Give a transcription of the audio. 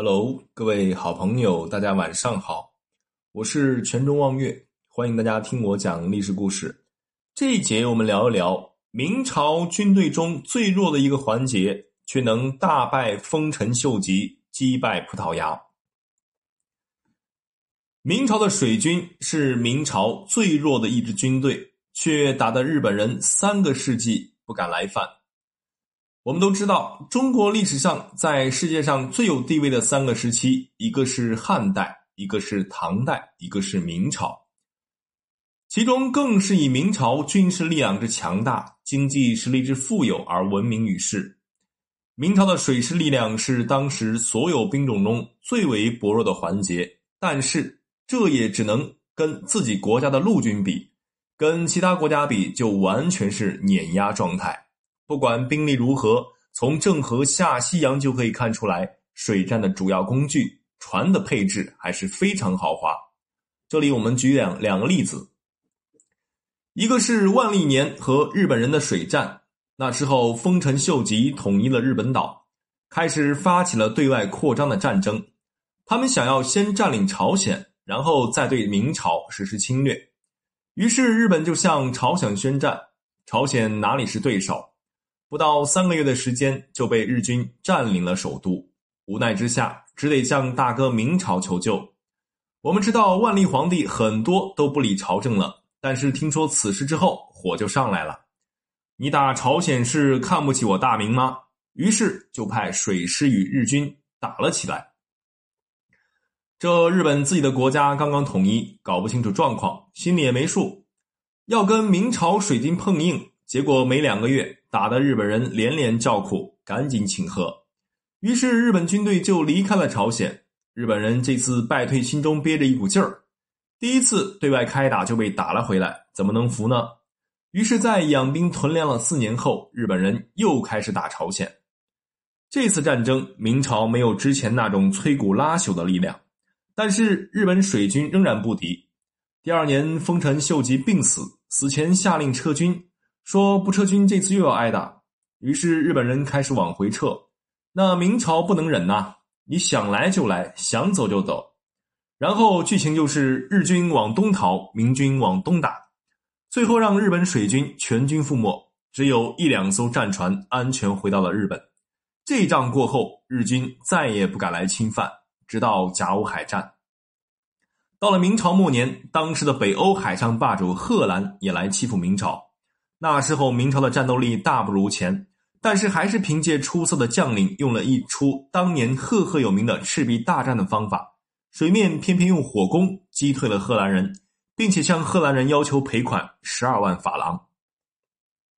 Hello，各位好朋友，大家晚上好，我是全中望月，欢迎大家听我讲历史故事。这一节我们聊一聊明朝军队中最弱的一个环节，却能大败丰臣秀吉，击败葡萄牙。明朝的水军是明朝最弱的一支军队，却打得日本人三个世纪不敢来犯。我们都知道，中国历史上在世界上最有地位的三个时期，一个是汉代，一个是唐代，一个是明朝。其中更是以明朝军事力量之强大、经济实力之富有而闻名于世。明朝的水师力量是当时所有兵种中最为薄弱的环节，但是这也只能跟自己国家的陆军比，跟其他国家比就完全是碾压状态。不管兵力如何，从郑和下西洋就可以看出来，水战的主要工具船的配置还是非常豪华。这里我们举两两个例子，一个是万历年和日本人的水战。那时候，丰臣秀吉统一了日本岛，开始发起了对外扩张的战争。他们想要先占领朝鲜，然后再对明朝实施侵略。于是，日本就向朝鲜宣战。朝鲜哪里是对手？不到三个月的时间就被日军占领了首都，无奈之下只得向大哥明朝求救。我们知道万历皇帝很多都不理朝政了，但是听说此事之后，火就上来了。你打朝鲜是看不起我大明吗？于是就派水师与日军打了起来。这日本自己的国家刚刚统一，搞不清楚状况，心里也没数，要跟明朝水军碰硬。结果没两个月，打得日本人连连叫苦，赶紧请和。于是日本军队就离开了朝鲜。日本人这次败退，心中憋着一股劲儿。第一次对外开打就被打了回来，怎么能服呢？于是，在养兵屯粮了四年后，日本人又开始打朝鲜。这次战争，明朝没有之前那种摧骨拉朽的力量，但是日本水军仍然不敌。第二年，丰臣秀吉病死，死前下令撤军。说不撤军，这次又要挨打。于是日本人开始往回撤。那明朝不能忍呐，你想来就来，想走就走。然后剧情就是日军往东逃，明军往东打，最后让日本水军全军覆没，只有一两艘战船安全回到了日本。这仗过后，日军再也不敢来侵犯，直到甲午海战。到了明朝末年，当时的北欧海上霸主贺兰也来欺负明朝。那时候，明朝的战斗力大不如前，但是还是凭借出色的将领，用了一出当年赫赫有名的赤壁大战的方法，水面偏偏用火攻击退了荷兰人，并且向荷兰人要求赔款十二万法郎。